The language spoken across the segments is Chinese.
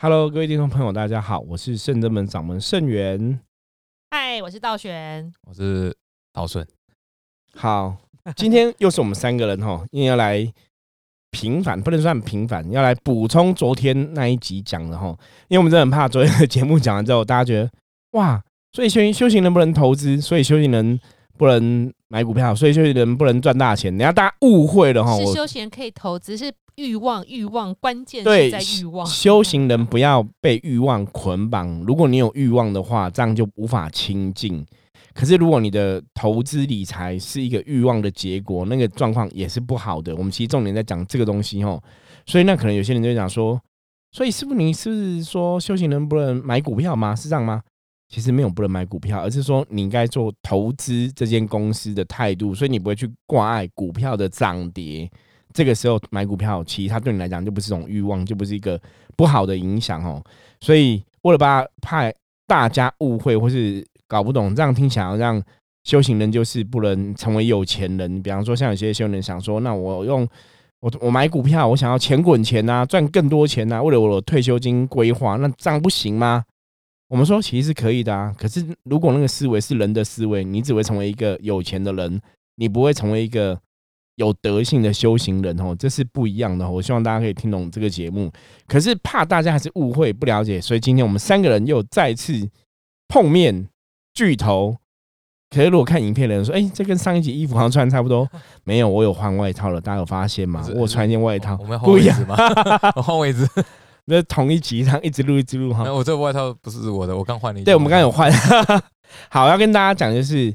Hello，各位听众朋友，大家好，我是圣真门掌门圣元。嗨，我是道玄。我是道顺。好，今天又是我们三个人哈，因为要来平反，不能算平反，要来补充昨天那一集讲的哈。因为我们真的很怕昨天的节目讲完之后，大家觉得哇，所以修修行能不能投资，所以修行人不能买股票，所以修行人不能赚大钱。然后大家误会了哈，是我休闲可以投资，是欲望，欲望关键对是在欲望。修行人不要被欲望捆绑。如果你有欲望的话，这样就无法清净。可是如果你的投资理财是一个欲望的结果，那个状况也是不好的。我们其实重点在讲这个东西哈，所以那可能有些人就会讲说，所以师傅你是不是说修行人不能买股票吗？是这样吗？其实没有不能买股票，而是说你应该做投资这间公司的态度，所以你不会去挂碍股票的涨跌。这个时候买股票，其实它对你来讲就不是一种欲望，就不是一个不好的影响哦。所以为了怕怕大家误会或是搞不懂，这样听起来好像修行人就是不能成为有钱人。比方说，像有些修行人想说，那我用我我买股票，我想要钱滚钱呐，赚更多钱呐，为了我的退休金规划，那这样不行吗？我们说其实是可以的啊，可是如果那个思维是人的思维，你只会成为一个有钱的人，你不会成为一个有德性的修行人哦，这是不一样的哦。我希望大家可以听懂这个节目，可是怕大家还是误会不了解，所以今天我们三个人又再次碰面巨头。可是如果看影片的人说，哎、这跟上一集衣服好像穿的差不多，没有，我有换外套了，大家有发现吗我有穿一件外套我们要，换位置，吗？我换位置。那同一集上一直录一直录哈那。我这个外套不是我的，我刚换了一件。对，我们刚刚有换。好，要跟大家讲就是，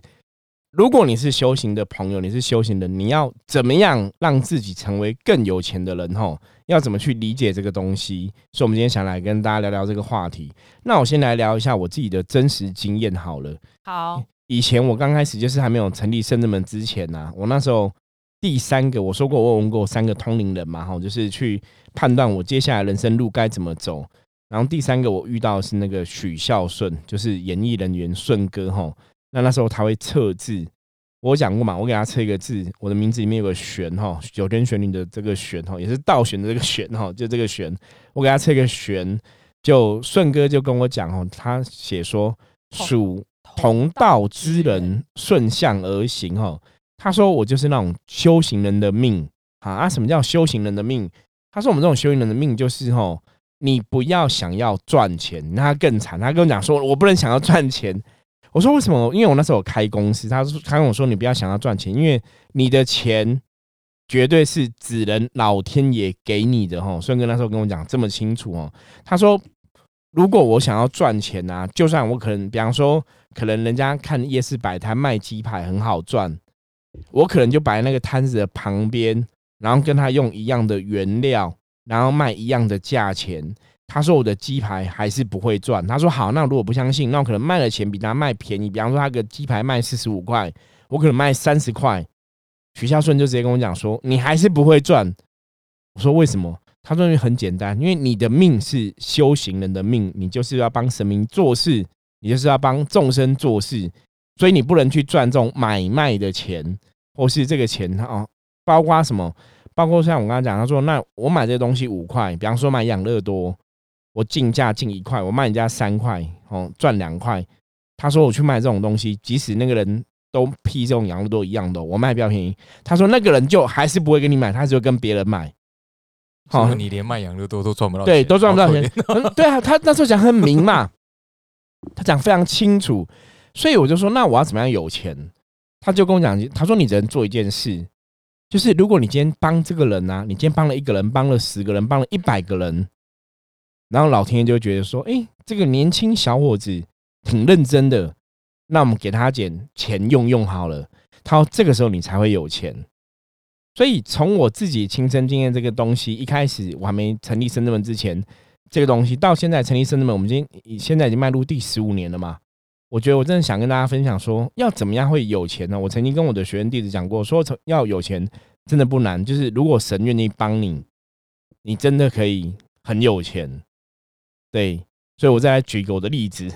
如果你是修行的朋友，你是修行人，你要怎么样让自己成为更有钱的人？吼，要怎么去理解这个东西？所以，我们今天想来跟大家聊聊这个话题。那我先来聊一下我自己的真实经验好了。好，以前我刚开始就是还没有成立圣智门之前啊、我那时候第三个我说过我有问过三个通灵人嘛，哈，就是去判断我接下来人生路该怎么走。然后第三个我遇到是那个许孝顺，就是演艺人员顺哥哈。那那时候他会测字，我讲过嘛，我给他测一个字，我的名字里面有个玄哈，九天玄女的这个玄哈，也是倒玄的这个玄哈，就这个玄，我给他测一个玄，就顺哥就跟我讲哦，他写说属同道之人顺向而行哈。他说我就是那种修行人的命啊啊！什么叫修行人的命？他说我们这种修行人的命就是吼，你不要想要赚钱，那他更惨。他跟我讲说，我不能想要赚钱。我说为什么？因为我那时候开公司，他说他跟我说你不要想要赚钱，因为你的钱绝对是只能老天爷给你的哈。顺哥那时候跟我讲这么清楚哦，他说如果我想要赚钱啊，就算我可能，比方说，可能人家看夜市摆摊卖鸡排很好赚，我可能就摆那个摊子的旁边，然后跟他用一样的原料，然后卖一样的价钱。他说我的鸡排还是不会赚。他说好，那如果不相信，那我可能卖的钱比他卖便宜。比方说他个鸡排卖四十五块，我可能卖三十块。许孝顺就直接跟我讲说，你还是不会赚。我说为什么？他说因为很简单，因为你的命是修行人的命，你就是要帮神明做事，你就是要帮众生做事，所以你不能去赚这种买卖的钱，或是这个钱哦，包括什么？包括像我刚刚讲，他说那我买这些东西五块，比方说买养乐多，我进价进一块，我卖人家三块，哦，赚两块。他说我去卖这种东西，即使那个人都批这种养乐多一样的，我卖比较便宜。他说那个人就还是不会跟你买，他只会跟别人买。好好，你连卖养乐多都赚不到，对，都赚不到钱对啊，他那时候讲很明嘛，他讲非常清楚，所以我就说，那我要怎么样有钱？他就跟我讲，他说你只能做一件事，就是如果你今天帮这个人啊，你今天帮了一个人，帮了十个人，帮了一百个人，然后老天爷就觉得说，哎，这个年轻小伙子挺认真的，那我们给他点钱用用好了，他说这个时候你才会有钱。所以从我自己亲身经验这个东西，一开始我还没成立深圳门之前，这个东西到现在成立深圳门，我们今天现在已经迈入第十五年了嘛。我觉得我真的想跟大家分享说，要怎么样会有钱呢？我曾经跟我的学员弟子讲过，说要有钱真的不难，就是如果神愿意帮你，你真的可以很有钱。对，所以我再来举一个我的例子，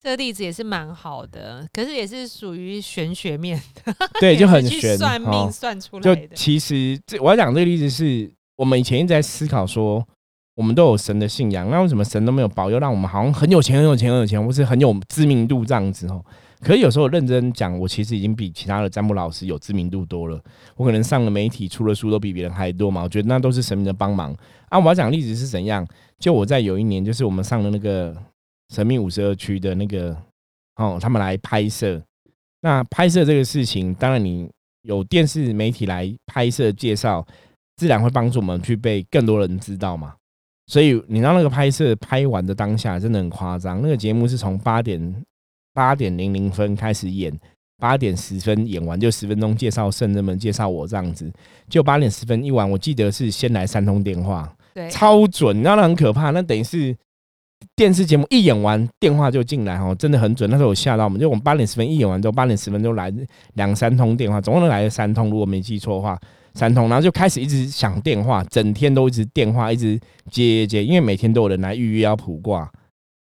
这个例子也是蛮好的，可是也是属于玄学面的，对，就很玄算哦命算出就来的。其实这我要讲这个例子是我们以前一直在思考说，我们都有神的信仰，那为什么神都没有保佑，让我们好像很有钱、很有钱、很有钱，或是很有知名度这样子哦？可是有时候认真讲，我其实已经比其他的占卜老师有知名度多了。我可能上了媒体、出了书都比别人还多嘛。我觉得那都是神明的帮忙啊！我要讲例子是怎样？就我在有一年，就是我们上了那个神秘五十二区的那个哦，他们来拍摄。那拍摄这个事情，当然你有电视媒体来拍摄介绍，自然会帮助我们去被更多人知道嘛。所以你知道那个拍摄拍完的当下真的很夸张。那个节目是从八点。八点零零分开始演，八点十分演完就十分钟介绍圣人们，介绍我这样子，就八点十分一完，我记得是先来三通电话，对，超准，你知道那很可怕，那等于是电视节目一演完电话就进来哦，真的很准。那时候我吓到我们，就我们八点十分一演完之后，八点十分就来两三通电话，总共来了三通，如果没记错的话，三通，然后就开始一直响电话，整天都一直电话一直接接，因为每天都有人来预约要卜卦。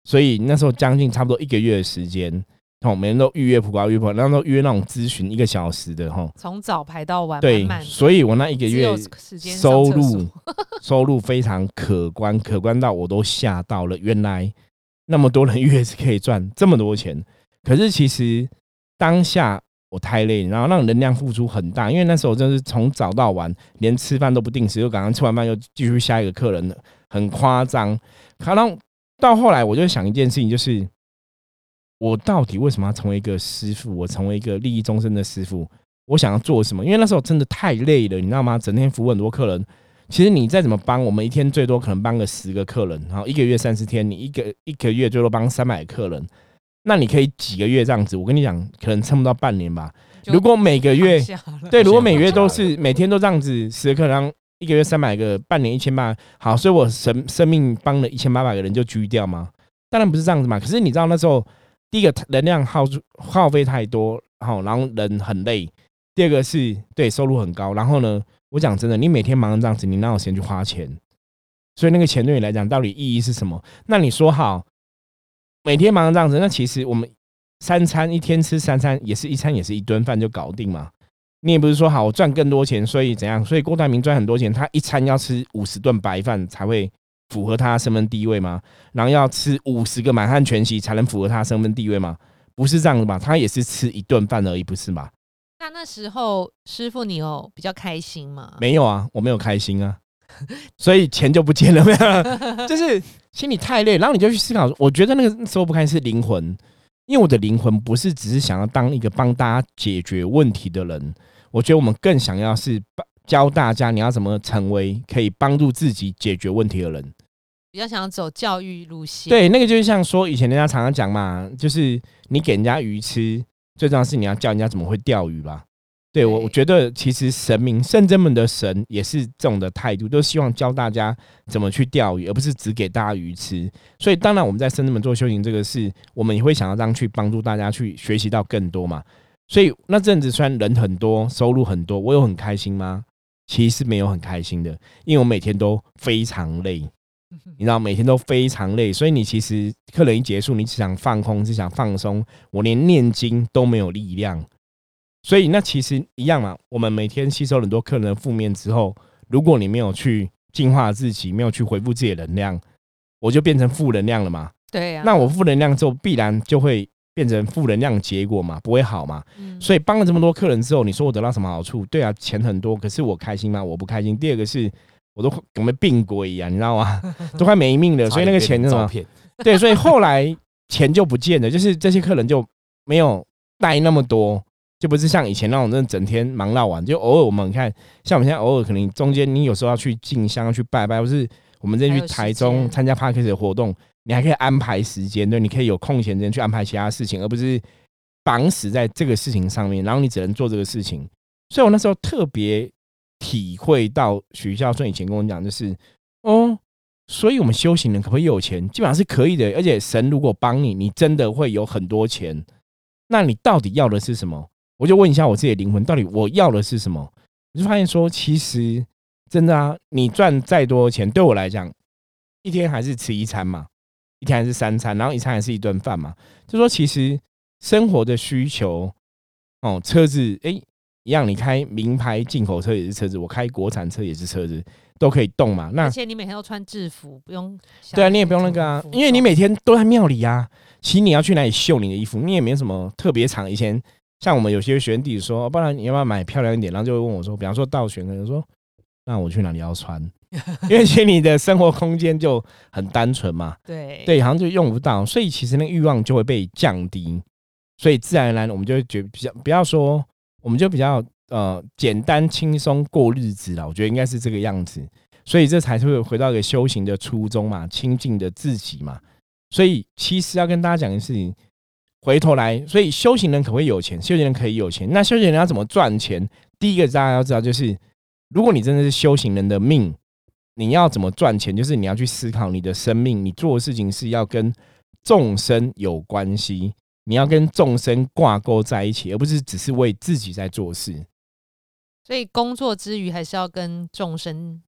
所以那时候将近差不多一个月的时间，哦，每人都预约普卦预卜，然后都预约那种咨询一个小时的哈，从早排到晚。对，所以我那一个月收入 收入非常可观，可观到我都吓到了。原来那么多人预约是可以赚这么多钱，可是其实当下我太累，然后让能量付出很大，因为那时候真是从早到晚，连吃饭都不定时，又赶上吃完饭又继续下一个客人了，很夸张，可能。到后来，我就想一件事情，就是我到底为什么要成为一个师傅？我成为一个利益终身的师傅，我想要做什么？因为那时候真的太累了，你知道吗？整天服务很多客人。其实你再怎么帮，我们一天最多可能帮个十个客人，然后一个月三十天，你一个一个月最多帮三百客人，那你可以几个月这样子？我跟你讲，可能撑不到半年吧。如果每个月对，如果每月都是每天都这样子十个客人。一个月三百个，半年一千八，好，所以我生生命帮了一千八百个人就居掉吗？当然不是这样子嘛。可是你知道那时候，第一个能量耗耗费太多，好，然后人很累；第二个是对收入很高。然后呢，我讲真的，你每天忙成这样子，你哪有时间去花钱？所以那个钱对你来讲到底意义是什么？那你说好，每天忙成这样子，那其实我们三餐一天吃三餐，也是一餐也是一顿饭就搞定嘛。你也不是说好我赚更多钱，所以怎样？所以郭台铭赚很多钱，他一餐要吃五十顿白饭才会符合他身份地位吗？然后要吃五十个满汉全席才能符合他身份地位吗？不是这样的吧？他也是吃一顿饭而已，不是吗？那那时候师傅你有比较开心吗？没有啊，我没有开心啊，所以钱就不见了，没有，就是心里太累，然后你就去思考。我觉得那个时候不开心是灵魂，因为我的灵魂不是只是想要当一个帮大家解决问题的人。我觉得我们更想要是教大家你要怎么成为可以帮助自己解决问题的人，比较想要走教育路线。对，那个就是像说以前人家常常讲嘛，就是你给人家鱼吃，最重要是你要教人家怎么会钓鱼吧。对我，我觉得其实神明圣真们的神也是这种的态度，都希望教大家怎么去钓鱼，而不是只给大家鱼吃。所以当然我们在圣真们做修行这个事，我们也会想要这样去帮助大家去学习到更多嘛。所以那阵子虽然人很多，收入很多，我有很开心吗？其实是没有很开心的，因为我每天都非常累，你知道，每天都非常累。所以你其实客人一结束，你只想放空，只想放松，我连念经都没有力量。所以那其实一样嘛，我们每天吸收很多客人的负面之后，如果你没有去净化自己，没有去回复自己的能量，我就变成负能量了嘛。对呀。那我负能量之后，必然就会。变成负能量结果嘛，不会好嘛。所以帮了这么多客人之后，你说我得到什么好处？对啊，钱很多，可是我开心吗？我不开心。第二个是，我都跟没病鬼一样，你知道吗？都快没命了。所以那个钱什么？对，所以后来钱就不见了，就是这些客人就没有带那么多，就不是像以前那种，真的整天忙到晚。就偶尔我们看，像我们现在偶尔可能中间你有时候要去进香去拜拜，或是我们这去台中参加 Parkes 的活动。你还可以安排时间，对，你可以有空闲时间去安排其他事情，而不是绑死在这个事情上面，然后你只能做这个事情。所以我那时候特别体会到许孝顺以前跟我讲，就是哦，所以我们修行人可不可以有钱？基本上是可以的，而且神如果帮你，你真的会有很多钱。那你到底要的是什么？我就问一下我自己的灵魂，到底我要的是什么？我就发现说，其实真的啊，你赚再多钱，对我来讲，一天还是吃一餐嘛。一天还是三餐，然后一餐还是一顿饭嘛？就说其实生活的需求，哦，车子哎一样，你开名牌进口车也是车子，我开国产车也是车子，都可以动嘛。那而且你每天都穿制服，不用对啊，你也不用那个啊因为你每天都在庙里啊。其实你要去哪里秀你的衣服，你也没什么特别长。以前像我们有些学生弟子说，哦不然你要不要买漂亮一点？然后就会问我说，比方说道玄可能说，那我去哪里要穿？因为其实你的生活空间就很单纯嘛，对对，好像就用不到，所以其实那个欲望就会被降低，所以自然而然我们就会觉得比较不要说，我们就比较呃简单轻松过日子了。我觉得应该是这个样子，所以这才是会回到一个修行的初衷嘛，亲近的自己嘛。所以其实要跟大家讲的事情，回头来，所以修行人可不可以有钱？修行人可以有钱，那修行人要怎么赚钱？第一个大家要知道，就是如果你真的是修行人的命，你要怎么赚钱？就是你要去思考你的生命，你做的事情是要跟众生有关系，你要跟众生挂钩在一起，而不是只是为自己在做事。所以工作之余还是要跟众生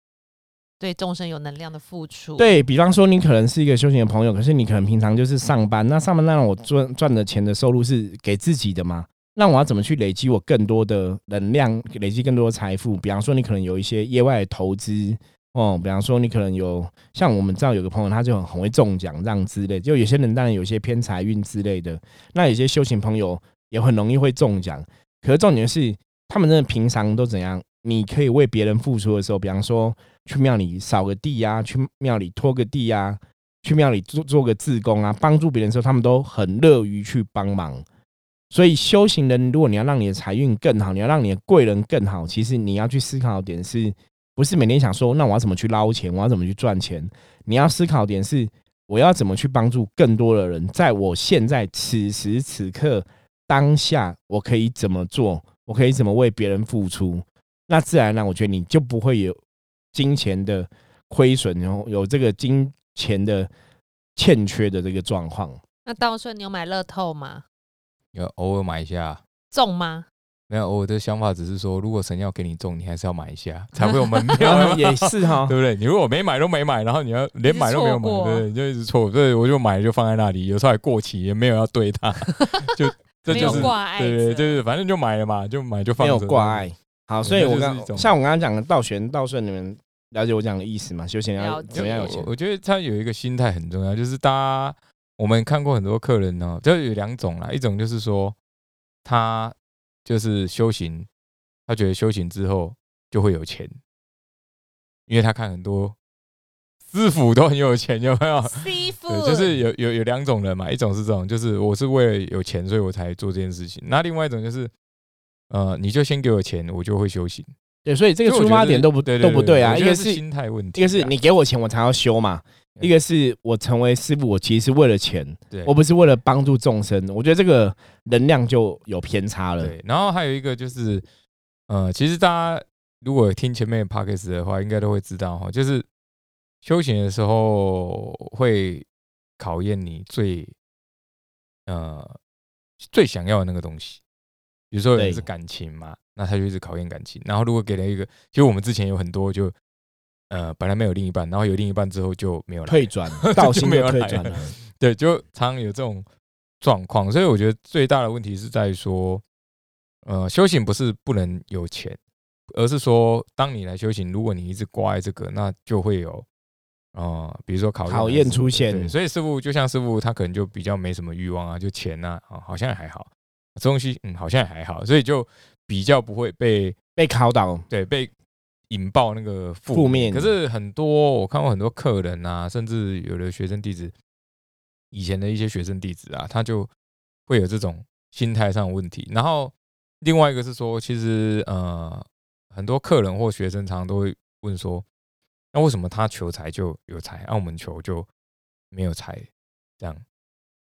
对众生有能量的付出。对比方说，你可能是一个修行的朋友，可是你可能平常就是上班，那上班那我赚赚的钱的收入是给自己的吗？那我要怎么去累积我更多的能量，累积更多的财富？比方说，你可能有一些业外的投资哦，比方说你可能有像我们知道有个朋友，他就很很会中奖这样之类，就有些人当然有些偏财运之类的，那有些修行朋友也很容易会中奖。可是重点是，他们真的平常都怎样？你可以为别人付出的时候，比方说去庙里扫个地呀、去庙里拖个地呀、去庙里做做个自工啊，帮助别人的时候，他们都很乐于去帮忙。所以修行人，如果你要让你的财运更好，你要让你的贵人更好，其实你要去思考点是，不是每天想说，那我要怎么去捞钱，我要怎么去赚钱？你要思考点是，我要怎么去帮助更多的人，在我现在此时此刻当下，我可以怎么做？我可以怎么为别人付出？那自然而然，我觉得你就不会有金钱的亏损，然后有这个金钱的欠缺的这个状况。那道顺，你有买乐透吗？有偶尔买一下。中吗？没有，我的想法只是说，如果神要给你中，你还是要买一下，才会有门票，也是哈，对不对？你如果没买都没买，然后你要连买都没有买，对不对？你就一直错，对，我就买就放在那里，有时候还过期，也没有要对它，就这没有就是挂碍对对对，反正就买了嘛，就买就放着，有挂碍。好，所以我刚像我刚刚讲的道玄、道顺，你们了解我讲的意思吗？修行要怎么样有钱我？觉得他有一个心态很重要，就是大家我们看过很多客人呢，就有两种啦，一种就是说他就是修行，他觉得修行之后就会有钱，因为他看很多师傅都很有钱，有没有？师傅对，就是有有有两种人嘛，一种是这种，就是我是为了有钱，所以我才做这件事情。那另外一种就是，呃，你就先给我钱，我就会修行。对，所以这个出发点都不对都不对啊。一个是心态问题啊，一个是你给我钱我才要修嘛，一个是我成为师傅，我其实是为了钱，对我不是为了帮助众生。我觉得这个能量就有偏差了。对，然后还有一个就是，呃，其实大家如果听前面的 p o c a s t 的话，应该都会知道哈，就是修行的时候会考验你最呃最想要的那个东西。比如说有人是感情嘛，那他就一直考验感情。然后如果给了一个，其实我们之前有很多就呃本来没有另一半，然后有另一半之后就没有了退转，道 心没有就退转了。对，就常常有这种状况，所以我觉得最大的问题是在于说，呃，修行不是不能有钱，而是说，当你来修行，如果你一直挂在这个，那就会有，呃，比如说考验考验出现所以师傅就像师傅，他可能就比较没什么欲望啊，就钱呐、啊，好像也还好，这东西嗯好像也还好，所以就比较不会被被考倒，对，被引爆那个负负面可是很多我看过很多客人啊，甚至有的学生弟子，以前的一些学生弟子啊，他就会有这种心态上的问题。然后另外一个是说，其实呃，很多客人或学生常常都会问说，那为什么他求财就有财，那、我们求就没有财？这样。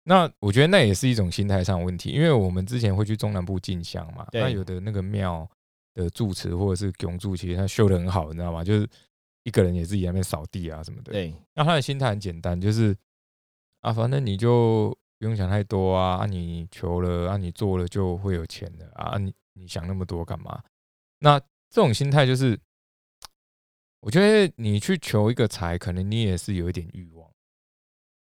那我觉得那也是一种心态上的问题，因为我们之前会去中南部进香嘛，那有的那个庙的住持或者是拱住，其实他修的很好，你知道吗？就是一个人也自己在那边扫地啊什么的。对，那他的心态很简单，就是啊，反正你就不用想太多啊，啊你求了啊，你做了就会有钱的啊，你你想那么多干嘛？那这种心态就是，我觉得你去求一个财，可能你也是有一点欲望。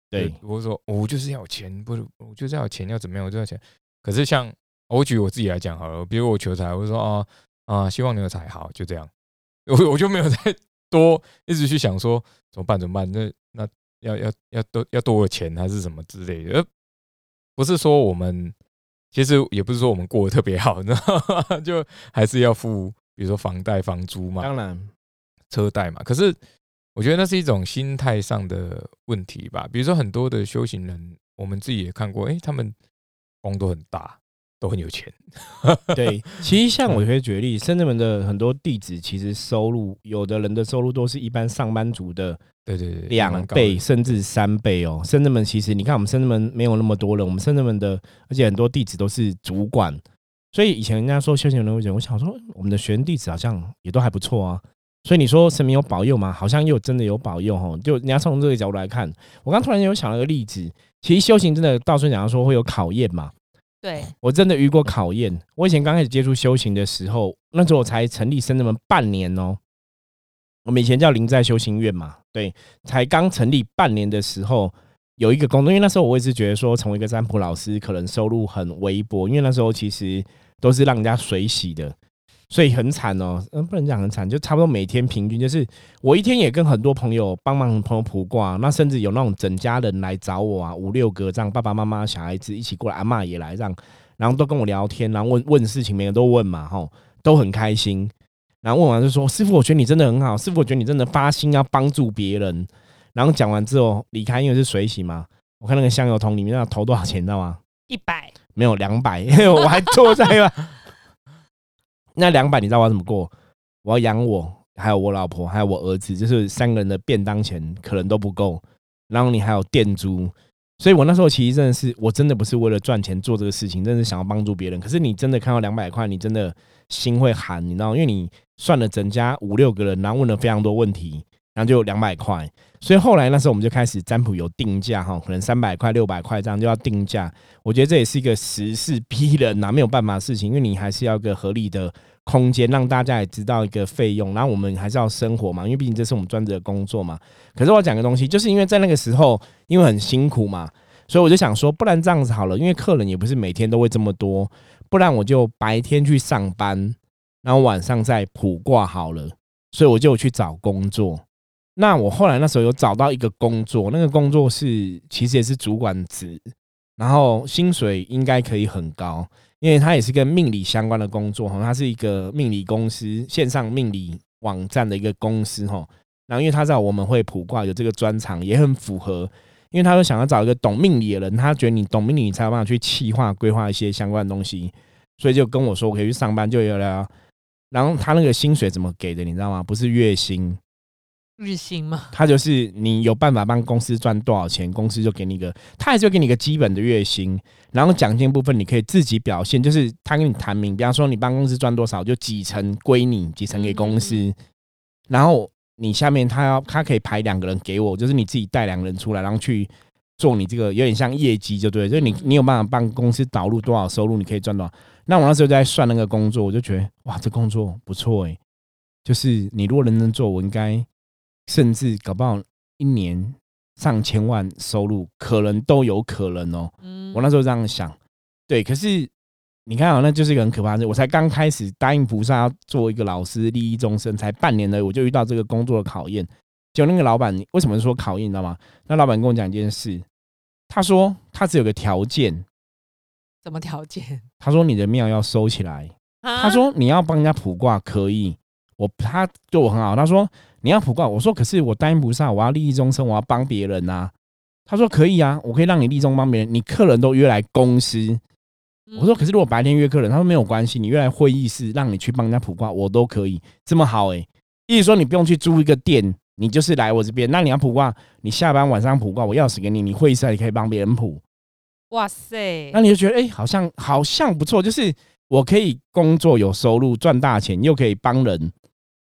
对，我说我就是要有钱，不是我就是要有钱，要怎么样我就要钱。可是像我举我自己来讲好了，比如我求财，我就说啊啊，希望你有财，好，就这样。我我就没有再多，一直去想说怎么办怎么办？那那要要要多要多少钱还是什么之类的？不是说我们其实也不是说我们过得特别好，你知道吗？就还是要付，比如说房贷、房租嘛，当然，车贷嘛。可是我觉得那是一种心态上的问题吧。比如说很多的修行人，我们自己也看过，诶，他们光都很大，都很有钱。对，其实像我可以举例，深圳门的很多弟子，其实收入有的人的收入都是一般上班族的对对对，两倍甚至三倍哦。深圳门其实你看，我们深圳门没有那么多人，我们深圳门的，而且很多弟子都是主管，所以以前人家说修行人会讲，我想说我们的学生弟子好像也都还不错啊。所以你说神明有保佑吗？好像又真的有保佑哦。就你要从这个角度来看，我刚突然有想到一个例子，其实修行真的道顺讲说会有考验嘛。对，我真的遇过考验。我以前刚开始接触修行的时候，那时候我才成立深圳门半年哦。我们以前叫灵在修行院嘛，对，才刚成立半年的时候，有一个工作，因为那时候我也是觉得说，成为一个占卜老师可能收入很微薄，因为那时候其实都是让人家水洗的，所以很惨哦。嗯，不能讲很惨，就差不多每天平均就是我一天也跟很多朋友帮忙朋友卜卦，那甚至有那种整家人来找我啊，五六个这样，爸爸妈妈、小孩子一起过来，阿嬷也来这样，然后都跟我聊天，然后问问事情，每个都问嘛，吼，都很开心。然后问完就说：“师傅，我觉得你真的很好，师傅，我觉得你真的发心要帮助别人。”然后讲完之后离开，因为是水洗嘛。我看那个香油桶里面要投多少钱，你知道吗？一百，没有两百，我还坐在那。两百你知道我要怎么过？我要养我，还有我老婆，还有我儿子，就是三个人的便当钱可能都不够。然后你还有店租，所以我那时候其实真的是，我真的不是为了赚钱做这个事情，真的是想要帮助别人。可是你真的看到两百块，你真的心会寒，你知道？因为你算了整家五六个人，然后问了非常多问题，然后就两百块。所以后来那时候我们就开始占卜有定价哈，可能三百块、六百块这样就要定价。我觉得这也是一个时势逼人呐，没有办法的事情，因为你还是要个合理的空间，让大家也知道一个费用。然后我们还是要生活嘛，因为毕竟这是我们专职的工作嘛。可是我讲个东西，就是因为在那个时候，因为很辛苦嘛，所以我就想说，不然这样子好了，因为客人也不是每天都会这么多，不然我就白天去上班，然后晚上再普挂好了。所以我就去找工作。那我后来那时候有找到一个工作，那个工作是其实也是主管职，然后薪水应该可以很高，因为它也是跟命理相关的工作哈，它是一个命理公司线上命理网站的一个公司哈。然后因为他知道我们会卜卦有这个专长，也很符合，因为他说想要找一个懂命理的人，他觉得你懂命理，你才有办法去企划规划一些相关的东西，所以就跟我说我可以去上班，就有了。然后他那个薪水怎么给的，你知道吗？不是月薪。日薪吗？他就是你有办法帮公司赚多少钱，公司就给你一个，他还是会给你一个基本的月薪，然后奖金部分你可以自己表现，就是他跟你谈明，比方说你帮公司赚多少，就几成归你，几成给公司，然后你下面他要他可以排两个人给我，就是你自己带两个人出来，然后去做你这个有点像业绩，就对，就是你你有办法帮公司导入多少收入，你可以赚多少。那我那时候在算那个工作，我就觉得哇，这工作不错诶，就是你如果认真做，我应该。甚至搞不好一年上千万收入，可能都有可能哦。嗯，我那时候这样想，对。可是你看啊，那就是一个很可怕的事。我才刚开始答应菩萨要做一个老师，利益众生，才半年呢，我就遇到这个工作的考验。就那个老板为什么说考验，你知道吗？那老板跟我讲一件事，他说他只有个条件，什么条件？他说你的庙要收起来。他说你要帮人家卜卦可以，我他对我很好。他说。你要普卦，我说可是我答应不上，我要利益众生，我要帮别人呐。他说可以啊，我可以让你利众帮别人。你客人都约来公司，我说可是如果白天约客人，他说没有关系，你约来会议室，让你去帮人家卜卦，我都可以这么好哎。意思说你不用去租一个店，你就是来我这边。那你要卜卦，你下班晚上卜卦，我钥匙给你，你会议室也可以帮别人卜。哇塞，那你就觉得哎，好像好像不错，就是我可以工作有收入赚大钱，又可以帮人。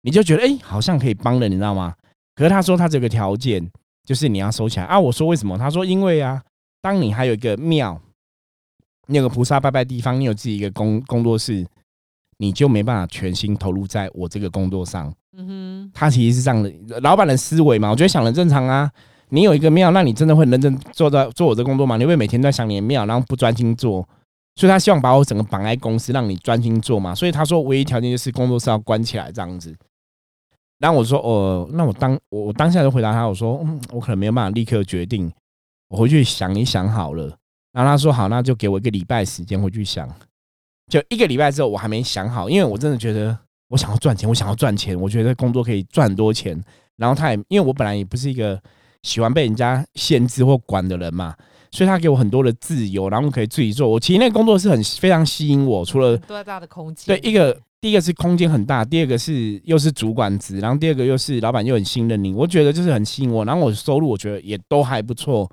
你就觉得哎，好像可以帮人，你知道吗？可是他说他这个条件就是你要收起来啊。我说为什么？他说因为啊，当你还有一个庙，你有个菩萨拜拜地方，你有自己一个工工作室，你就没办法全心投入在我这个工作上。嗯哼，他其实是这样的，老板的思维嘛，我觉得想的正常啊。你有一个庙，那你真的会认真做到做我这工作吗？你会每天都在想你的庙，然后不专心做？所以他希望把我整个绑在公司，让你专心做嘛。所以他说唯一条件就是工作室要关起来这样子。然后我说哦，那我当我我当下就回答他，我说嗯，我可能没有办法立刻决定，我回去想一想好了。然后他说好，那就给我一个礼拜时间回去想。就一个礼拜之后，我还没想好，因为我真的觉得我想要赚钱，我想要赚钱，我觉得工作可以赚很多钱。然后他也因为我本来也不是一个喜欢被人家限制或管的人嘛，所以他给我很多的自由，然后可以自己做。我其实那个工作是很非常吸引我，除了多大的空间？对，一个第一个是空间很大，第二个是又是主管职，然后第二个又是老板又很信任你，我觉得就是很吸引我。然后我收入我觉得也都还不错，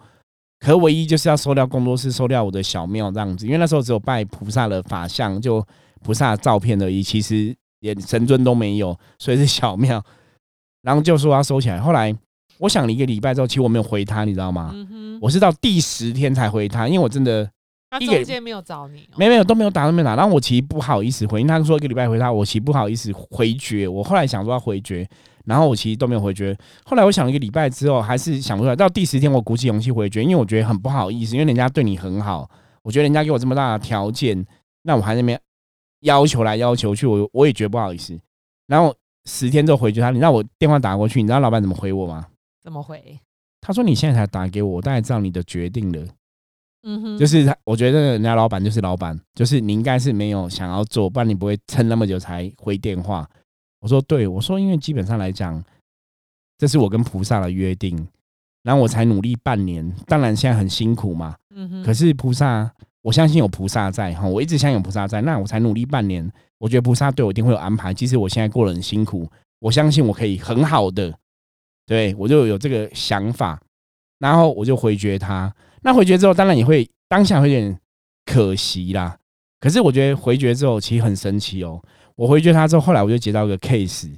可唯一就是要收掉工作室，收掉我的小庙这样子，因为那时候只有拜菩萨的法像，就菩萨照片而已，其实连神尊都没有，所以是小庙。然后就说要收起来。后来我想了一个礼拜之后，其实我没有回他，你知道吗？嗯，我是到第十天才回他，因为我真的他中间没有找你哦，没没有都没有打都没有打，然后我其实不好意思回，因为他说一个礼拜回他，我其实不好意思回绝。我后来想说要回绝，然后我其实都没有回绝。后来我想了一个礼拜之后，还是想不出来。到第十天，我鼓起勇气回绝，因为我觉得很不好意思，因为人家对你很好，我觉得人家给我这么大的条件，那我还在那边要求来要求去，我我也觉得不好意思。然后十天之后回绝他，你让我电话打过去，你知道老板怎么回我吗？怎么回？他说你现在才打给我，我大概知道你的决定了。嗯哼，就是他，我觉得人家老板就是老板，就是你应该是没有想要做，不然你不会撑那么久才回电话。我说对，我说因为基本上来讲，这是我跟菩萨的约定，然后我才努力半年，当然现在很辛苦嘛。嗯哼，可是菩萨，我相信有菩萨在哈，我一直相信有菩萨在，那我才努力半年，我觉得菩萨对我一定会有安排。即使我现在过得很辛苦，我相信我可以很好的，对我就有这个想法，然后我就回绝他。那回绝之后，当然也会当下会有点可惜啦。可是我觉得回绝之后其实很神奇哦。我回绝他之后，后来我就接到一个 case，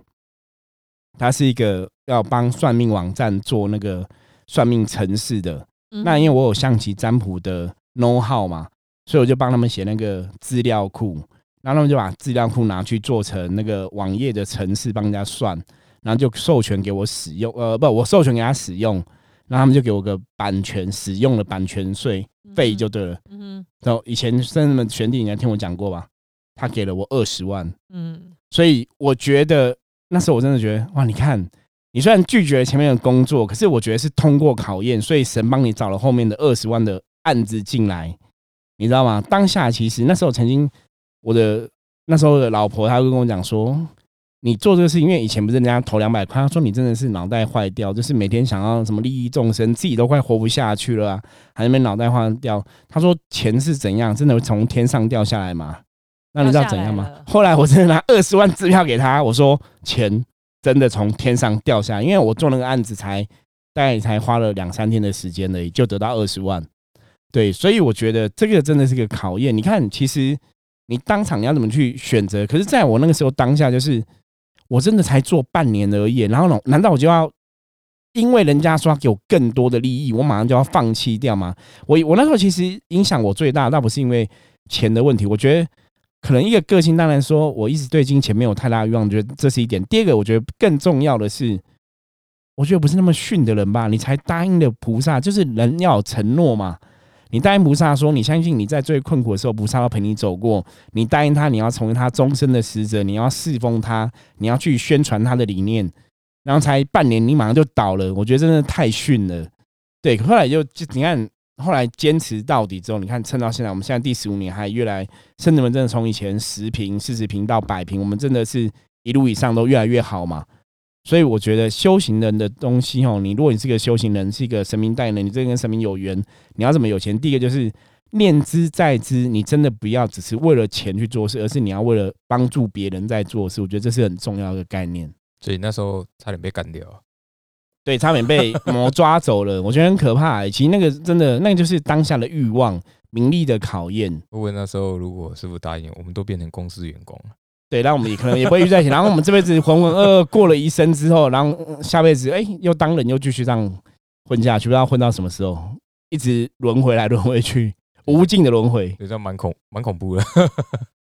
他是一个要帮算命网站做那个算命程式的。嗯那因为我有象棋占卜的 know how 嘛，所以我就帮他们写那个资料库，然后他们就把资料库拿去做成那个网页的程式，帮人家算，然后就授权给我使用。呃，不，我授权给他使用，然后他们就给我个版权使用的版权税费就对了。然后以前甚至们玄帝，你还听我讲过吧？他给了我二十万，嗯所以我觉得那时候我真的觉得哇，你看，你虽然拒绝前面的工作，可是我觉得是通过考验，所以神帮你找了后面的二十万的案子进来，你知道吗？当下其实那时候曾经我的那时候的老婆，她会跟我讲说，你做这个事情，因为以前不是人家投两百块，他说你真的是脑袋坏掉，就是每天想要什么利益众生，自己都快活不下去了、啊，还在那边脑袋坏掉。他说钱是怎样，真的会从天上掉下来吗？那你知道怎样吗？后来我真的拿二十万支票给他，我说钱真的从天上掉下来，因为我做那个案子才大概才花了两三天的时间而已，就得到二十万。对，所以我觉得这个真的是个考验。你看，其实你当场你要怎么去选择？可是在我那个时候当下，就是我真的才做半年而已，然后呢，难道我就要因为人家说要给我更多的利益，我马上就要放弃掉吗？我我那时候其实影响我最大，倒不是因为钱的问题，我觉得可能一个个性，当然说我一直对金钱没有太大欲望，觉得这是一点。第二个，我觉得更重要的是，我觉得不是那么逊的人吧，你才答应了菩萨，就是人要承诺嘛。你答应菩萨说，你相信你在最困苦的时候，菩萨要陪你走过。你答应他，你要成为他终身的使者，你要侍奉他，你要去宣传他的理念，然后才半年，你马上就倒了。我觉得真的太逊了。对，后来就就你看，后来坚持到底之后，你看撑到现在，我们现在第十五年还越来，甚至我们真的从以前十平、四十平到百平，我们真的是一路以上都越来越好嘛。所以我觉得修行人的东西哦，你如果你是个修行人，是一个神明代言人，你真的跟神明有缘，你要怎么有钱？第一个就是念之在之，你真的不要只是为了钱去做事，而是你要为了帮助别人在做事。我觉得这是很重要的概念。所以那时候差点被干掉。对，差点被魔抓走了，我觉得很可怕、欸。其实那个真的，那个就是当下的欲望、名利的考验。不过那时候如果师傅答应，我们都变成公司员工了。对，然后我们也可能也不会遇在一起。然后我们这辈子浑浑噩噩过了一生之后，然后呃下辈子哎、又当人又继续这样混下去，不知道混到什么时候，一直轮回来轮回去，无尽的轮回，这样蛮恐蛮恐怖的。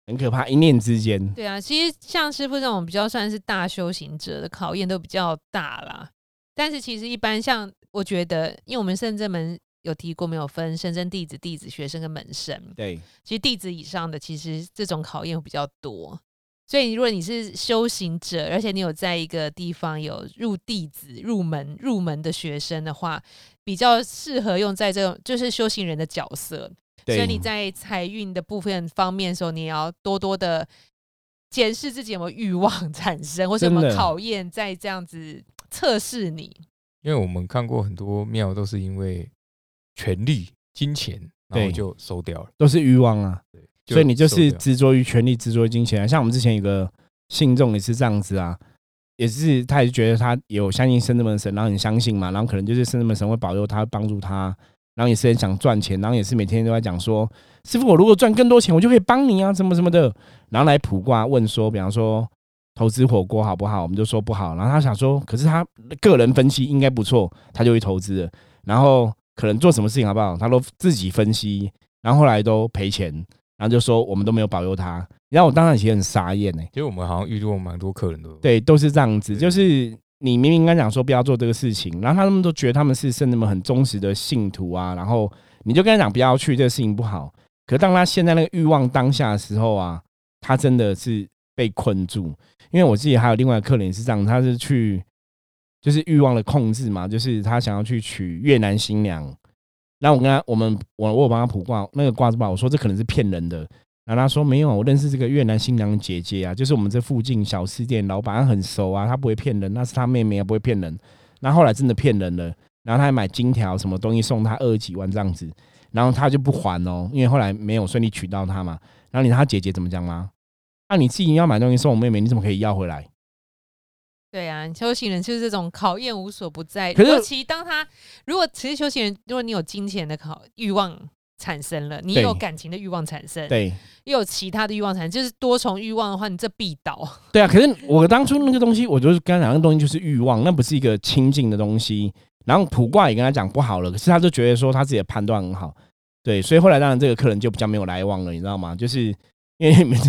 很可怕。一念之间，对啊，其实像师傅这种比较算是大修行者的考验都比较大啦。但是其实一般像我觉得，因为我们圣正门有提过，没有分深圳弟子、弟子学生跟门生。对，其实弟子以上的，其实这种考验会比较多。所以如果你是修行者，而且你有在一个地方有入弟子、入门、入门的学生的话，比较适合用在这种就是修行人的角色。所以你在财运的部分方面的时候，你也要多多的检视自己有没有欲望 产生，或是有没有考验在这样子测试你。因为我们看过很多庙都是因为权力、金钱，然后就收掉了。都是欲望啊。所以你就是执着于权力，执着于金钱啊。像我们之前有个信众也是这样子啊，也是他也是觉得他有相信圣子门神，然后很相信嘛，然后可能就是圣子门神会保佑他，帮助他，然后也是很想赚钱，然后也是每天都在讲说，师傅，我如果赚更多钱，我就可以帮你啊，什么什么的。然后来卜卦问说，比方说投资火锅好不好，我们就说不好。然后他想说，可是他个人分析应该不错，他就去投资了。然后可能做什么事情好不好，他都自己分析，然后后来都赔钱。然后就说我们都没有保佑他，然后我当然其实很傻眼呢、其实我们好像遇到蛮多客人的对，都是这样子，就是你明明跟他讲说不要做这个事情，然后他们都觉得他们是圣人们很忠实的信徒啊，然后你就跟他讲不要去，这个事情不好。可当他现在那个欲望当下的时候啊，他真的是被困住。因为我自己还有另外客人也是这样，他是去就是欲望的控制嘛，就是他想要去娶越南新娘。然后我跟他，我们我我帮他卜卦，那个卦子吧，我说这可能是骗人的。然后他说没有，我认识这个越南新娘姐姐啊，就是我们这附近小吃店老板，很熟啊，他不会骗人，那是他妹妹啊，不会骗人。然后后来真的骗人了，然后他还买金条什么东西送他二十几万这样子，然后他就不还哦，因为后来没有顺利娶到她嘛。然后你知道他姐姐怎么讲吗？那、你自己要买东西送我妹妹，你怎么可以要回来？对啊，修行人就是这种考验无所不在。可是尤其当他如果其实修行人，如果你有金钱的考欲望产生了，你对有感情的欲望产生，对又有其他的欲望产生，就是多重欲望的话，你这必倒。对啊，可是我当初那个东西，我就是跟他讲，那个东西就是欲望，那不是一个清净的东西。然后卜卦也跟他讲不好了，可是他就觉得说他自己的判断很好，对，所以后来当然这个客人就比较没有来往了，你知道吗？就是因为你们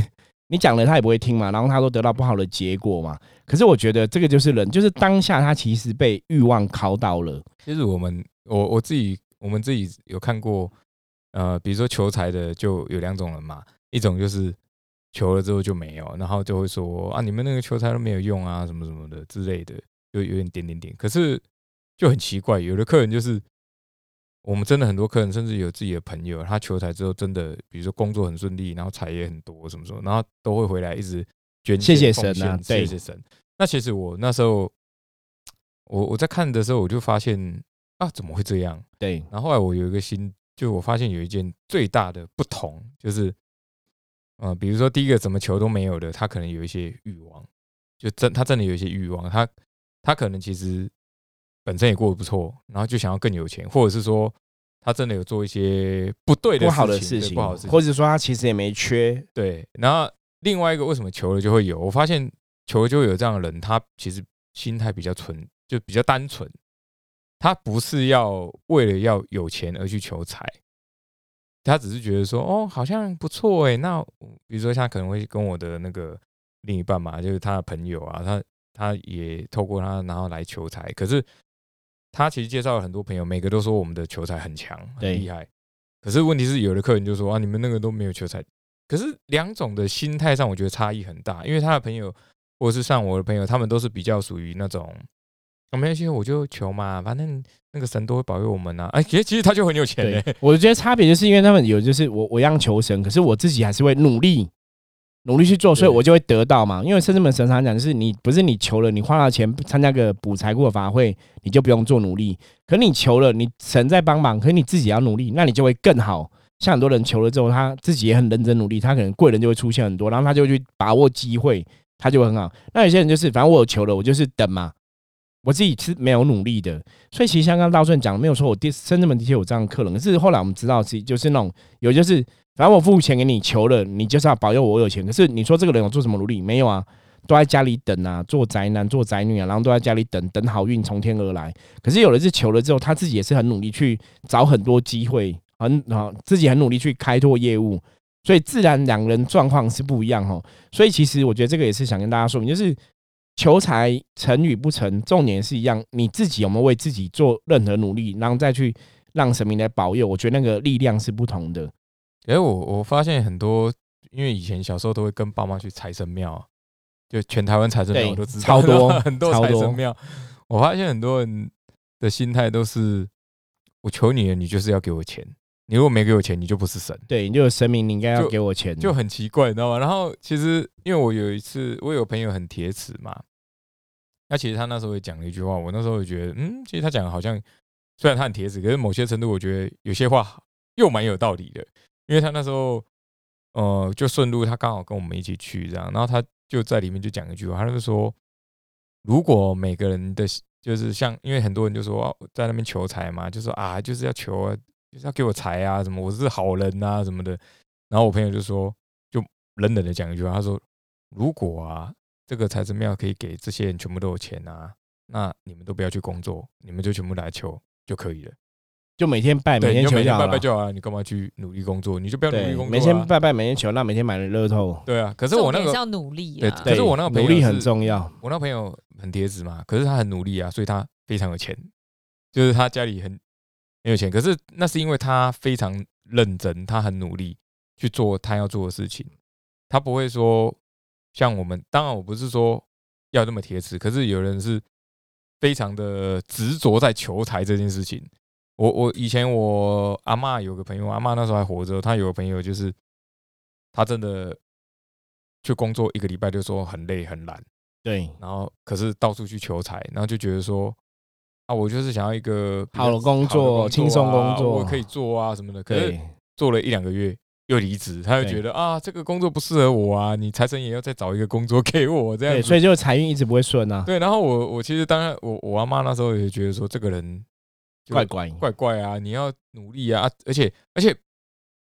你讲了他也不会听嘛，然后他都得到不好的结果嘛。可是我觉得这个就是人，就是当下他其实被欲望考到了，其实我们我我自己我们自己有看过，呃，比如说求财的就有两种人嘛，一种就是求了之后就没有，然后就会说啊，你们那个求财都没有用啊，什么什么的之类的，就有点点点点。可是就很奇怪，有的客人就是我们真的很多客人，甚至有自己的朋友，他求财之后真的，比如说工作很顺利，然后财也很多，什么什么，然后都会回来一直捐谢谢献奉神啊谢谢神。那其实我那时候，我我在看的时候，我就发现啊，怎么会这样？对然后后来我有一个心，就我发现有一件最大的不同，就是，呃，比如说第一个怎么求都没有的，他可能有一些欲望，就真他真的有一些欲望，他他可能其实本身也过得不错，然后就想要更有钱，或者是说他真的有做一些不对的不好的事事情，不好的事情，或者说他其实也没缺，对。然后另外一个为什么求了就会有？我发现求了就会有这样的人，他其实心态比较纯，就比较单纯。他不是要为了要有钱而去求财，他只是觉得说，哦，好像不错哎。那比如说，他可能会跟我的那个另一半嘛，就是他的朋友啊，他他也透过他然后来求财。可是他其实介绍了很多朋友，每个都说我们的求财很强，很厉害。可是问题是，有的客人就说啊，你们那个都没有求财。可是两种的心态上，我觉得差异很大，因为他的朋友或者是像我的朋友，他们都是比较属于那种。啊，没关系，我就求嘛，反正那个神都会保佑我们呐、啊。哎，其实其实他就很有钱嘞、对，我觉得差别就是因为他们有就是我我让求神，可是我自己还是会努力努力去做，所以我就会得到嘛。因为圣至门神常讲就是你不是你求了，你花了钱参加个补财库的法会，你就不用做努力。可你求了，你神在帮忙，可是你自己要努力，那你就会更好。像很多人求了之后，他自己也很认真努力，他可能贵人就会出现很多，然后他就去把握机会，他就会很好。那有些人就是反正我有求了，我就是等嘛。我自己是没有努力的，所以其实像刚刚道顺讲的，没有说我第深圳门的确有这样的客人，可是后来我们知道是就是那种有就是，反正我付钱给你求了，你就是要保佑我有钱。可是你说这个人有做什么努力？没有啊，都在家里等啊，做宅男做宅女啊，然后都在家里等等好运从天而来。可是有的是求了之后，他自己也是很努力去找很多机会，很啊自己很努力去开拓业务，所以自然两人状况是不一样哈。所以其实我觉得这个也是想跟大家说明，就是。求财成与不成，重点是一样，你自己有没有为自己做任何努力，然后再去让神明来保佑？我觉得那个力量是不同的。哎，我我发现很多因为以前小时候都会跟爸妈去财神庙啊，就全台湾财神庙我都知道，超多 很多超多财神庙。我发现很多人的心态都是，我求你了，你就是要给我钱，你如果没给我钱，你就不是神。对，你就有神明，你应该要就给我钱，就很奇怪，你知道吗？然后其实因为我有一次，我有朋友很铁齿嘛，那其实他那时候也讲了一句话，我那时候也觉得，嗯，其实他讲的好像虽然他很铁齿，可是某些程度我觉得有些话又蛮有道理的，因为他那时候呃就顺路，他刚好跟我们一起去这样，然后他就在里面就讲一句话，他就说，如果每个人的就是像，因为很多人就说、啊在那边求财嘛，就说啊就是要求啊，就是要给我财啊什么，我是好人啊什么的。然后我朋友就说，就冷冷的讲一句话，他说：“如果啊，这个财神庙可以给这些人全部都有钱啊，那你们都不要去工作，你们就全部来求就可以了。就每天拜，每天天求好了拜拜就好了，你干嘛去努力工作？你就不要努力，工作、啊。每天拜拜，每天求，那每天买了乐透，对啊，可是我那个要努力对啊。可是我那个朋友努力很重要，我那朋友很铁子嘛，可是他很努力啊，所以他非常有钱，就是他家里很很有钱。可是那是因为他非常认真，他很努力去做他要做的事情，他不会说像我们。当然，我不是说要那么铁齿，可是有人是非常的执着在求财这件事情。我我以前我阿嬷有个朋友，阿嬷那时候还活着，她有个朋友就是她真的去工作一个礼拜就说很累很懒。对，然后可是到处去求财，然后就觉得说啊，我就是想要一个好的工作啊轻松工作我可以做啊什么的。可是，做了一两个月又离职，他就对觉得啊，这个工作不适合我啊，你财神也要再找一个工作给我这样对，子。所以就财运一直不会顺啊，对，然后我我其实当然我我阿妈那时候也觉得说这个人就怪怪，怪怪啊，你要努力啊，啊而且而且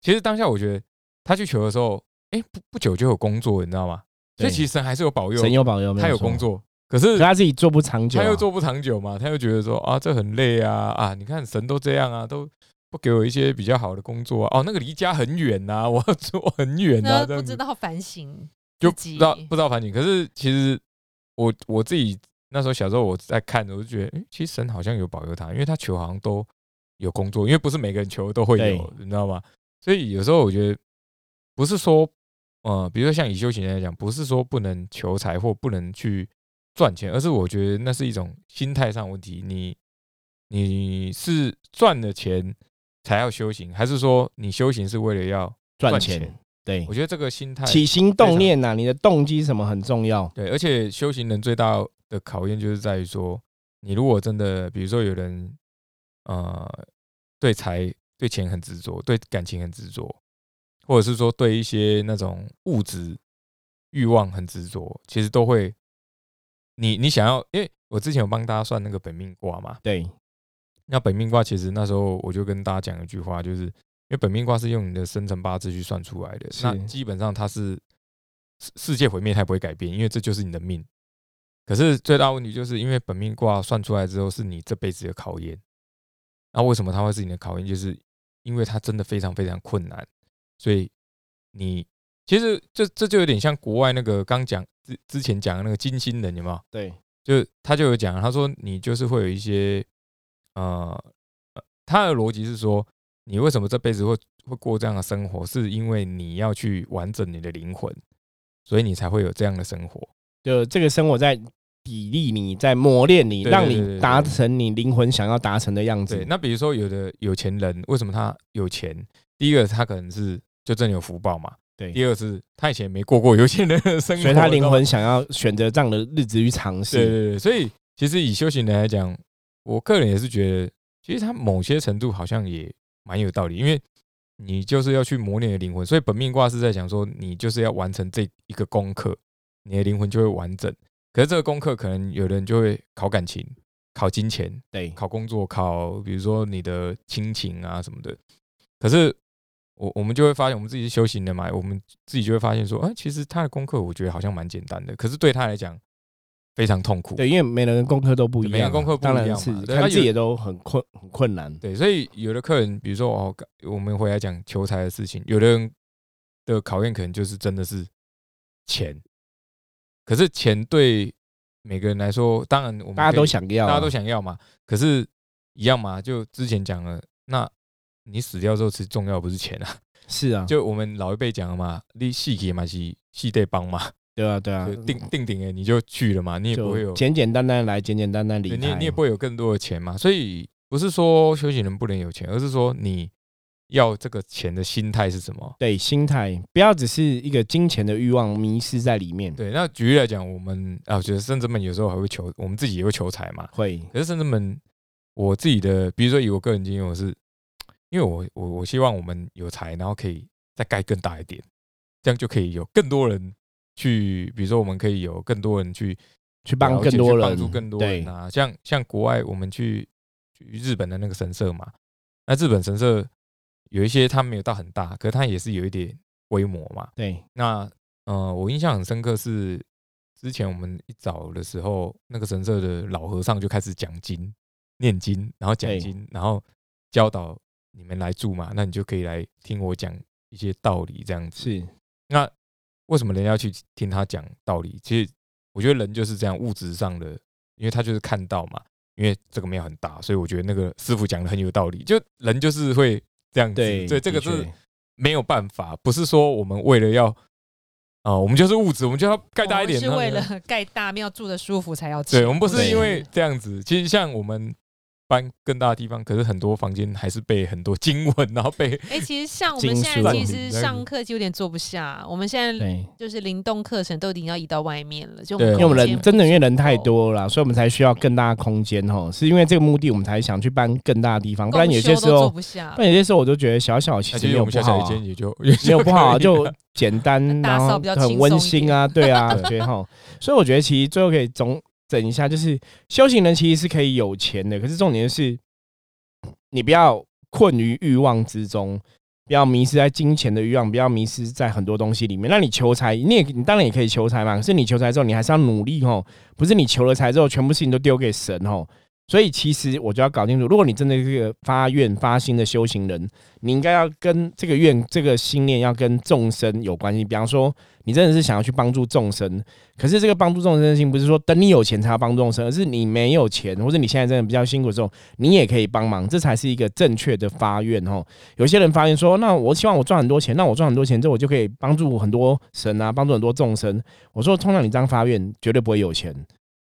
其实当下我觉得他去求的时候，哎不不久就有工作，你知道吗？所以其实神还是有保佑，神有保佑，他有工，作，可是可他自己做不长久啊，他又做不长久嘛，他又觉得说啊，这很累啊啊！你看神都这样啊，都不给我一些比较好的工作啊。哦，那个离家很远呐、我要做很远呐、那这样子不知道反省就不知道不知道反省。可是其实我我自己那时候小时候我在看，我就觉得，诶其实神好像有保佑他，因为他求好像都有工作，因为不是每个人求都会有，你知道吗？所以有时候我觉得不是说，呃，比如说像以修行人来讲，不是说不能求财或不能去赚钱，而是我觉得那是一种心态上问题。你你是赚了钱才要修行，还是说你修行是为了要赚钱钱，对我，觉得这个心态起心动念呐，你的动机什么很重要，对，而且修行人最大的考验就是在于说，你如果真的，比如说有人呃对财对钱很执着，对感情很执着，或者是说对一些那种物质欲望很执着，其实都会你你想要，因为我之前有帮大家算那个本命卦嘛，对，那本命卦其实那时候我就跟大家讲一句话，就是因为本命卦是用你的生辰八字去算出来的，是那基本上它是世世界毁灭它也不会改变，因为这就是你的命。可是最大问题就是因为本命卦算出来之后是你这辈子的考验，那为什么它会是你的考验？就是因为它真的非常非常困难，所以你其实这这就有点像国外那个刚讲之之前讲的那个金星人有没有？对，就他就有讲，他说你就是会有一些呃，呃他的逻辑是说，你为什么这辈子会会过这样的生活，是因为你要去完整你的灵魂，所以你才会有这样的生活。就这个生活在砥砺你，在磨练你，对对让你达成你灵魂想要达成的样子对，。那比如说有的有钱人，为什么他有钱？第一个他可能是就真的有福报嘛，对，第二个是他以前没过过有钱人的生活，所以他灵魂想要选择这样的日子去尝对试。对对，所以其实以修行人来讲，我个人也是觉得，其实他某些程度好像也蛮有道理，因为你就是要去磨练你的灵魂，所以本命卦是在讲说，你就是要完成这一个功课，你的灵魂就会完整。可是这个功课可能有人就会考感情、考金钱、对，考工作、考比如说你的亲情啊什么的。可是我我们就会发现，我们自己是修行的嘛，我们自己就会发现说，哎、其实他的功课我觉得好像蛮简单的，可是对他来讲非常痛苦。对，因为每人功课都不一样啊，每个人功课不一当样嘛然是对那有看自己也都很困很困难。对，所以有的客人，比如说哦，我们回来讲求财的事情，有的人的考验可能就是真的是钱，可是钱对每个人来说，当然我们大家都想要啊，大家都想要嘛，可是一样嘛，就之前讲了，那你死掉之后，其实重要的不是钱啊，是啊，就我们老一辈讲的嘛，你细节嘛是细得帮嘛，对啊，对啊。就，定定顶哎你就去了嘛，你也不会有就简简单单来，简简单单离开。你你也不会有更多的钱嘛，所以不是说修行人不能有钱，而是说你要这个钱的心态是什么？对心态，不要只是一个金钱的欲望迷失在里面。对，那举例来讲，我们啊，我觉得甚至们有时候还会求，我们自己也会求财嘛。会，可是甚至们，我自己的，比如说以我个人经验，我是因为我我我希望我们有财，然后可以再盖更大一点，这样就可以有更多人去，比如说我们可以有更多人去去帮更多人，帮助更多人对啊。像像国外，我们去去日本的那个神社嘛，那日本神社有一些它没有到很大，可是它也是有一点规模嘛。对那呃，我印象很深刻是之前我们一早的时候，那个神社的老和尚就开始讲经、念经，然后讲对经，然后教导你们来住嘛，那你就可以来听我讲一些道理这样子。是，那为什么人要去听他讲道理？其实我觉得人就是这样，物质上的，因为他就是看到嘛，因为这个庙很大，所以我觉得那个师傅讲的很有道理。就人就是会这样子，对，所以这个是没有办法，不是说我们为了要啊、我们就是物质，我们就要盖大一点，我们是为了 盖大庙住的舒服才要吃。对，我们不是因为这样子。其实像我们搬更大的地方，可是很多房间还是被很多经文，然后被 哎、其实像我们现在其实上课就有点坐不下，我们现在，就是灵动课程都已经要移到外面了，就因为我们人真的因为人太多了，所以我们才需要更大的空间哦。是因为这个目的，我们才想去搬更大的地方，不然有些时候，不下不。然有些时候我就觉得小小其实我们实没有不好、啊小小一间，也就没有不好啊，就简单，打然后扫比较很温馨啊，对啊，对对哈。所以我觉得其实最后可以总整一下，就是修行人其实是可以有钱的，可是重点是，你不要困于欲望之中，不要迷失在金钱的欲望，不要迷失在很多东西里面。那你求财，你也你当然也可以求财嘛，可是你求财之后，你还是要努力哦，不是你求了财之后，全部事情都丢给神哦。所以其实我就要搞清楚，如果你真的是个发愿发心的修行人，你应该要跟这个愿、这个心念要跟众生有关系。比方说，你真的是想要去帮助众生，可是这个帮助众生的心不是说等你有钱才要帮助众生，而是你没有钱，或者你现在真的比较辛苦的时候，你也可以帮忙，这才是一个正确的发愿哦。有些人发愿说，那我希望我赚很多钱，那我赚很多钱之后，我就可以帮助很多神啊，帮助很多众生。我说，通常你这样发愿绝对不会有钱。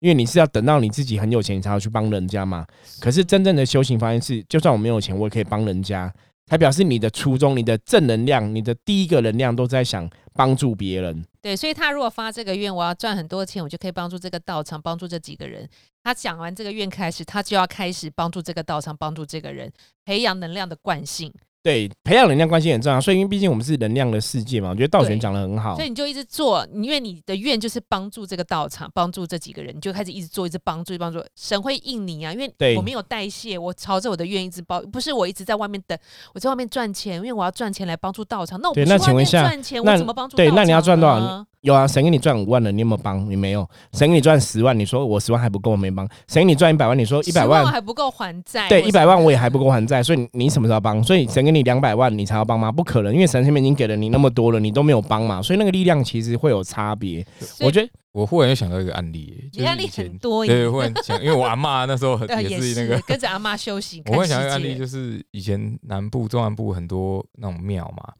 因为你是要等到你自己很有钱，你才要去帮人家嘛。可是真正的修行发现是，就算我没有钱，我也可以帮人家，才表示你的初衷、你的正能量、你的第一个能量都在想帮助别人。对，所以他如果发这个愿，我要赚很多钱，我就可以帮助这个道场，帮助这几个人。他讲完这个愿开始，他就要开始帮助这个道场，帮助这个人，培养能量的惯性。对，培养能量关系很重要。所以，因为毕竟我们是能量的世界嘛，我觉得道玄讲的很好所。以你就一直做，因为你的愿就是帮助这个道场，帮助这几个人，你就开始一直做，一直帮助，一直帮助。神会应你啊，因为我没有代谢，我朝着我的愿一直包，不是我一直在外面等，我在外面赚钱，因为我要赚钱来帮助道场。那我不对去外面那请问一下赚钱，那我怎么帮助对道场那你要赚多少呢有啊，神给你赚五万了，你有没有帮？你没有。神给你赚十万，你说我十万还不够，我没帮。神给你赚一百万，你说一百10万还不够还债，对，一百万我也还不够还债，所以你什么时候帮？所以神给你两百万，你才要帮吗？不可能，因为神前面已经给了你那么多了，你都没有帮嘛，所以那个力量其实会有差别。我觉得我忽然又想到一个案例、欸，就你案例很多对，忽然想，因为我阿妈那时候很 也是那个，跟着阿妈修行。我会想到一个案例，就是以前南部、中南部很多那种庙嘛，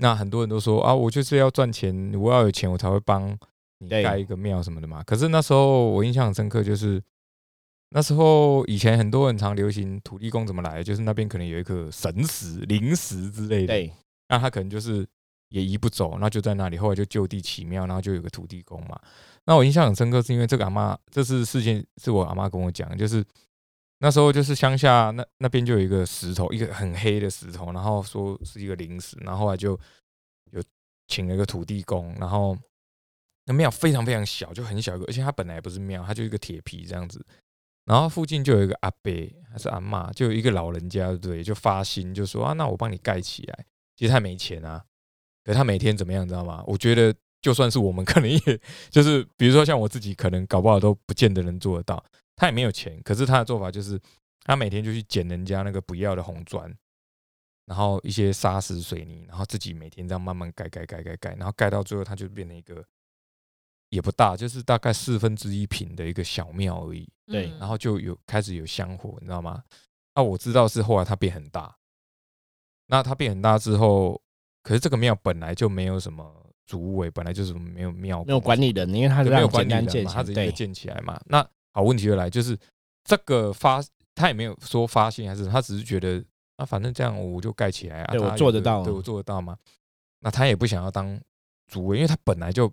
那很多人都说啊，我就是要赚钱，我要有钱我才会帮你对盖一个庙什么的嘛。可是那时候我印象很深刻，就是那时候以前很多人常流行土地公怎么来，就是那边可能有一颗神石、灵石之类的，对那他可能就是也移不走，那就在那里，后来就就地起庙，然后就有个土地公嘛。那我印象很深刻，是因为这个阿妈，这是事件是我阿妈跟我讲，就是那时候就是乡下那那边就有一个石头，一个很黑的石头，然后说是一个灵石，然后后来就有请了一个土地公，然后那庙非常非常小，就很小一个，而且它本来不是庙，它就一个铁皮这样子。然后附近就有一个阿伯还是阿嬷，就有一个老人家，对不对？就发心就说啊，那我帮你盖起来。其实他没钱啊，可是他每天怎么样，你知道吗？我觉得就算是我们，可能也 就是，比如说像我自己，可能搞不好都不见得能做得到。他也没有钱，可是他的做法就是，他每天就去捡人家那个不要的红砖，然后一些砂石水泥，然后自己每天这样慢慢盖盖盖盖盖，然后盖到最后，他就变成一个也不大，就是大概四分之一平的一个小庙而已。对嗯然后就有开始有香火，你知道吗？那我知道是后来它变很大，那它变很大之后，可是这个庙本来就没有什么主委，本来就是没有庙没有管理人，因为他是没有管理人嘛，他只是一个建起来嘛。那好，问题就来，就是这个发，他也没有说发现，还是他只是觉得啊，反正这样我就盖起来啊，对我他做得到对我做得到吗。那他也不想要当主位，因为他本来就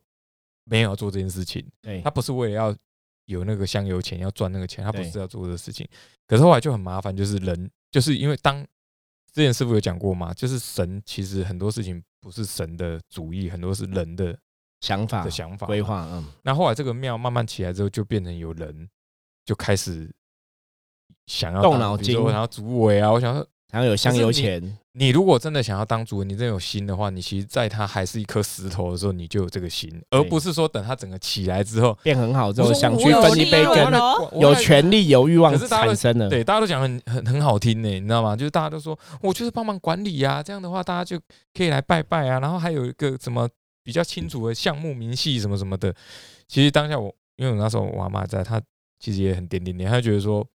没有要做这件事情，对。他不是为了要有那个香油钱要赚那个钱，他不是要做这个事情。可是后来就很麻烦，就是人，就是因为当之前师傅有讲过嘛，就是神其实很多事情不是神的主意，很多是人的想法的想法规划，嗯，那后来这个庙慢慢起来之后，就变成有人就开始想要当动脑筋比如说我想要主委啊，我想说，然后有香油钱，你如果真的想要当主委，你真的有心的话，你其实在他还是一颗石头的时候，你就有这个心，而不是说等他整个起来之后，变很好之后我想去分一杯羹，哦有权利有欲望可是大家都产生了，对，大家都讲很很很好听呢，你知道吗？就是大家都说我就是帮忙管理呀、这样的话大家就可以来拜拜啊。然后还有一个什么比较清楚的项目明细什么什么的。其实当下我，因为我那时候我阿妈在，她其实也很点点点，他觉得说，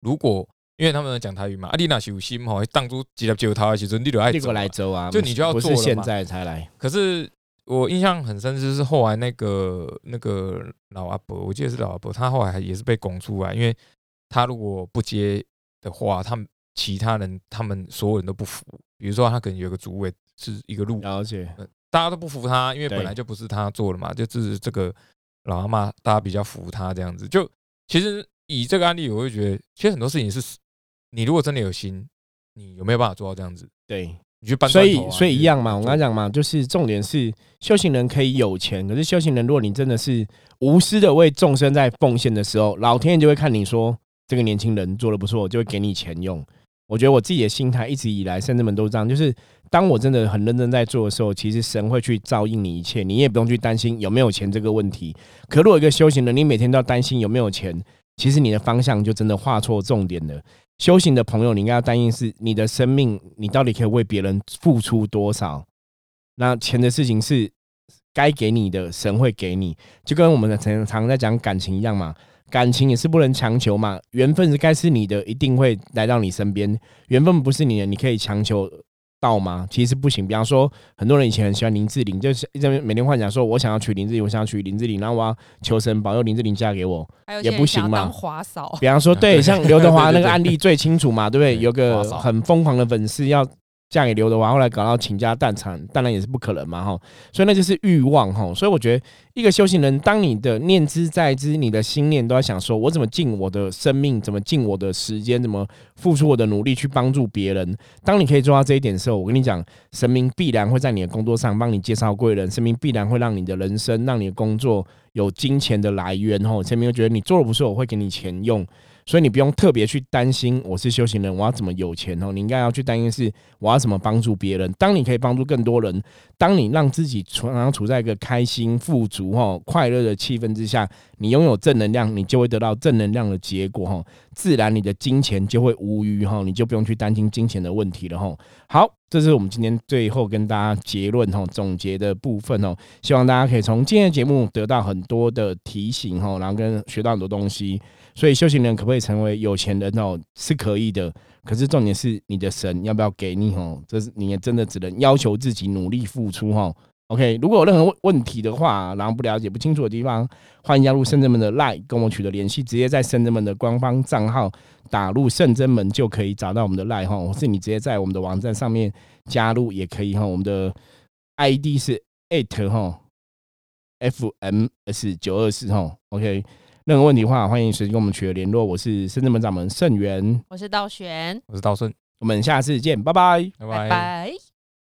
如果因为他们讲台语嘛，啊，你那是有心吼，当初几粒石头的时候，你就爱来走啊，就你就要不是现做了嘛。在才来，可是我印象很深，就是后来那个那个老阿伯，我记得是老阿伯，他后来也是被拱出来，因为他如果不接的话，他们其他人他们所有人都不服。比如说他可能有个主委是一个路，了解，大家都不服他，因为本来就不是他做的嘛，就是这个老阿妈大家比较服他这样子。就其实以这个案例，我会觉得，其实很多事情是你如果真的有心，你有没有办法做到这样子？对，你去搬所以所以一样嘛，我做刚才讲嘛，就是重点是修行人可以有钱，可是修行人如果你真的是无私的为众生在奉献的时候，老天爷就会看你说这个年轻人做的不错，就会给你钱用。我觉得我自己的心态一直以来，甚至们都这样，就是当我真的很认真在做的时候，其实神会去照应你一切，你也不用去担心有没有钱这个问题。可如果一个修行人，你每天都要担心有没有钱，其实你的方向就真的画错重点了。修行的朋友，你应该要担心是你的生命，你到底可以为别人付出多少？那钱的事情是该给你的，神会给你，就跟我们的常常在讲感情一样嘛。感情也是不能强求嘛，缘分是该是你的，一定会来到你身边。缘分不是你的，你可以强求到吗？其实不行。比方说，很多人以前很喜欢林志玲，就是一直每天幻想说，我想要娶林志玲，我想要娶林志玲，然后我要求神保佑林志玲嫁给我。也不行嘛华嫂，比方说，对，像刘德华那个案例最清楚嘛，对不对？有个很疯狂的粉丝要嫁给刘德华，后来搞到倾家荡产，当然也是不可能嘛，哈。所以那就是欲望，哈。所以我觉得一个修行人，当你的念之在之，你的心念都在想说，我怎么尽我的生命，怎么尽我的时间，怎么付出我的努力去帮助别人。当你可以做到这一点的时候，我跟你讲，神明必然会在你的工作上帮你介绍贵人，神明必然会让你的人生，让你的工作有金钱的来源，吼。神明会觉得你做的不错，我会给你钱用。所以你不用特别去担心我是修行人，我要怎么有钱哦？你应该要去担心是我要怎么帮助别人。当你可以帮助更多人，当你让自己常常处在一个开心、富足、哈快乐的气氛之下，你拥有正能量，你就会得到正能量的结果哈。自然你的金钱就会无余哈，你就不用去担心金钱的问题了哈。好，这是我们今天最后跟大家结论哈总结的部分哦。希望大家可以从今天的节目得到很多的提醒哈，然后跟学到很多东西。所以修行人可不可以成为有钱人哦？是可以的，可是重点是你的神要不要给你哦？这是你也真的只能要求自己努力付出哦。OK，如果有任何问问题的话，然后不了解、不清楚的地方，欢迎加入圣真门的 Line 跟我取得联系，直接在圣真门的官方账号打入圣真门就可以找到我们的 Line 哈，或是你直接在我们的网站上面加入也可以哈。我们的 ID 是 at 哈 FMS 九二四哈，OK。任何问题的话，欢迎随时跟我们取得联络。我是深圳门掌门盛元，我是道玄，我是道顺，我们下次见，拜拜。拜拜拜。